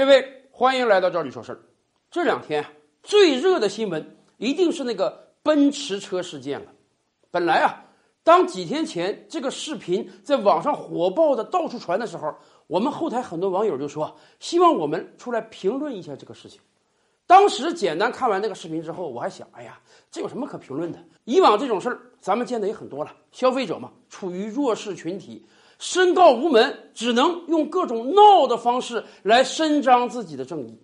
各位，欢迎来到这里说事儿。这两天，最热的新闻一定是那个奔驰车事件了。本来啊，当几天前这个视频在网上火爆的到处传的时候，我们后台很多网友就说希望我们出来评论一下这个事情。当时简单看完那个视频之后，我还想，哎呀，这有什么可评论的？以往这种事儿咱们见的也很多了，消费者嘛，处于弱势群体。申告无门，只能用各种闹的方式来伸张自己的正义。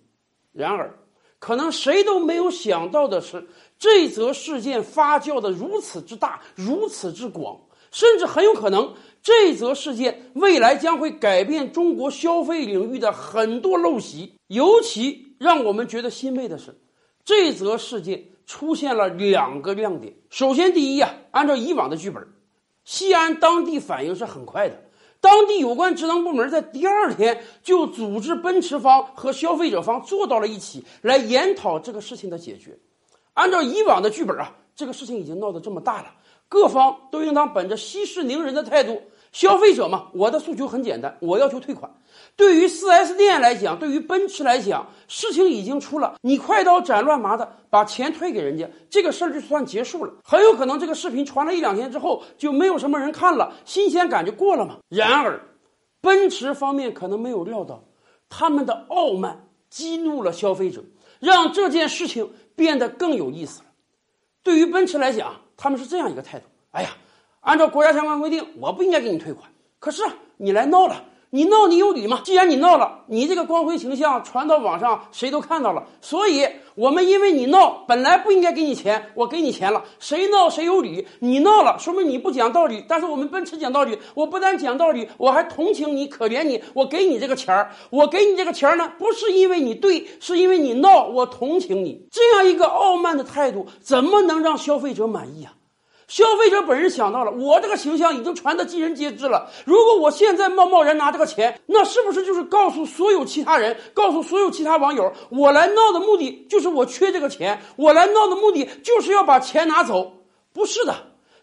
然而，可能谁都没有想到的是，这则事件发酵的如此之大，如此之广，甚至很有可能，这则事件未来将会改变中国消费领域的很多陋习。尤其让我们觉得欣慰的是，这则事件出现了两个亮点。首先，第一啊，按照以往的剧本，西安当地反应是很快的。当地有关职能部门在第二天就组织奔驰方和消费者方坐到了一起，来研讨这个事情的解决。按照以往的剧本啊，这个事情已经闹得这么大了，各方都应当本着息事宁人的态度。消费者嘛，我的诉求很简单，我要求退款。对于 4S 店来讲，对于奔驰来讲，事情已经出了，你快刀斩乱麻的把钱退给人家，这个事儿就算结束了。很有可能这个视频传了一两天之后，就没有什么人看了，新鲜感就过了嘛。然而，奔驰方面可能没有料到，他们的傲慢激怒了消费者，让这件事情变得更有意思了。对于奔驰来讲，他们是这样一个态度：哎呀，按照国家相关规定，我不应该给你退款，可是你来闹了。你闹你有理吗？既然你闹了，你这个光辉形象传到网上，谁都看到了。所以，我们因为你闹，本来不应该给你钱，我给你钱了。谁闹谁有理。你闹了，说明你不讲道理。但是我们奔驰讲道理，我不但讲道理，我还同情你，可怜你，我给你这个钱儿。我给你这个钱儿呢，不是因为你对，是因为你闹，我同情你。这样一个傲慢的态度，怎么能让消费者满意啊？消费者本人想到了，我这个形象已经传得尽人皆知了。如果我现在贸贸然拿这个钱，那是不是就是告诉所有其他人，告诉所有其他网友，我来闹的目的就是我缺这个钱，我来闹的目的就是要把钱拿走？不是的，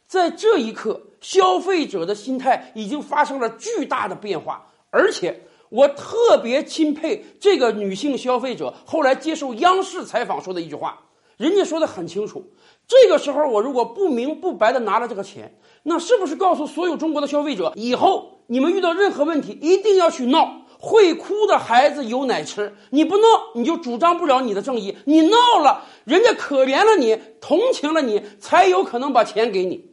在这一刻，消费者的心态已经发生了巨大的变化，而且我特别钦佩这个女性消费者后来接受央视采访说的一句话，人家说的很清楚。这个时候，我如果不明不白的拿了这个钱，那是不是告诉所有中国的消费者，以后你们遇到任何问题一定要去闹？会哭的孩子有奶吃，你不闹你就主张不了你的正义，你闹了，人家可怜了你，同情了你，才有可能把钱给你。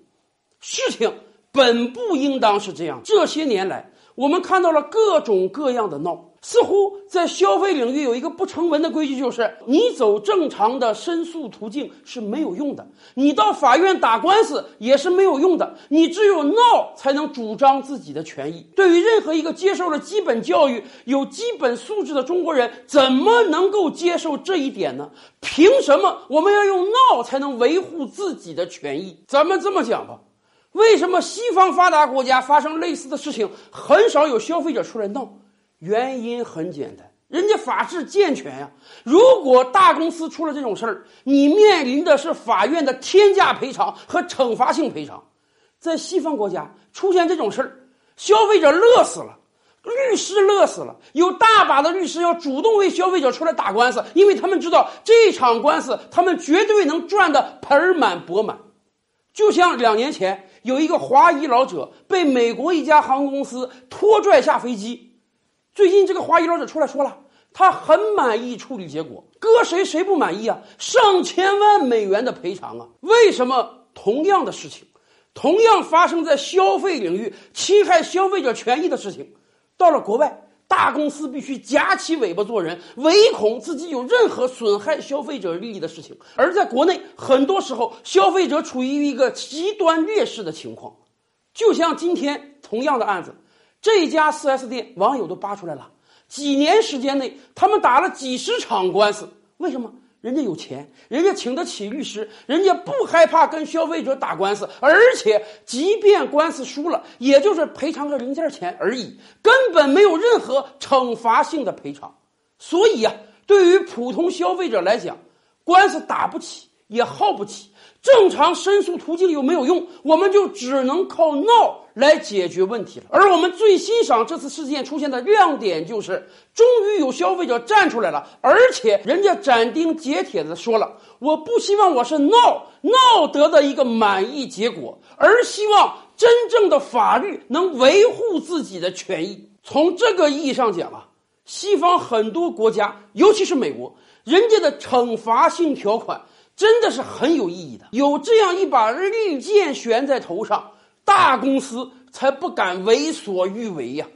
事情本不应当是这样。这些年来，我们看到了各种各样的闹。似乎在消费领域有一个不成文的规矩，就是你走正常的申诉途径是没有用的，你到法院打官司也是没有用的，你只有闹才能主张自己的权益。对于任何一个接受了基本教育、有基本素质的中国人，怎么能够接受这一点呢？凭什么我们要用闹才能维护自己的权益？咱们这么讲吧，为什么西方发达国家发生类似的事情，很少有消费者出来闹？原因很简单，人家法制健全呀。如果大公司出了这种事儿，你面临的是法院的天价赔偿和惩罚性赔偿。在西方国家出现这种事儿，消费者乐死了，律师乐死了。有大把的律师要主动为消费者出来打官司，因为他们知道这场官司他们绝对能赚得盆满钵满。就像两年前有一个华裔老者被美国一家航空公司拖拽下飞机。最近这个华裔老者出来说了，他很满意处理结果，搁谁谁不满意啊？上千万美元的赔偿啊！为什么同样的事情，同样发生在消费领域侵害消费者权益的事情，到了国外，大公司必须夹起尾巴做人，唯恐自己有任何损害消费者利益的事情；而在国内，很多时候消费者处于一个极端劣势的情况，就像今天同样的案子。这家 4S 店网友都扒出来了，几年时间内，他们打了几十场官司。为什么？人家有钱，人家请得起律师，人家不害怕跟消费者打官司，而且即便官司输了，也就是赔偿个零件钱而已，根本没有任何惩罚性的赔偿。所以啊，对于普通消费者来讲，官司打不起也耗不起。正常申诉途径又没有用，我们就只能靠闹来解决问题了。而我们最欣赏这次事件出现的亮点就是，终于有消费者站出来了，而且人家斩钉截铁的说了：“我不希望我是闹闹得的一个满意结果，而希望真正的法律能维护自己的权益。”从这个意义上讲啊，西方很多国家，尤其是美国，人家的惩罚性条款。真的是很有意义的，有这样一把利剑悬在头上，大公司才不敢为所欲为呀。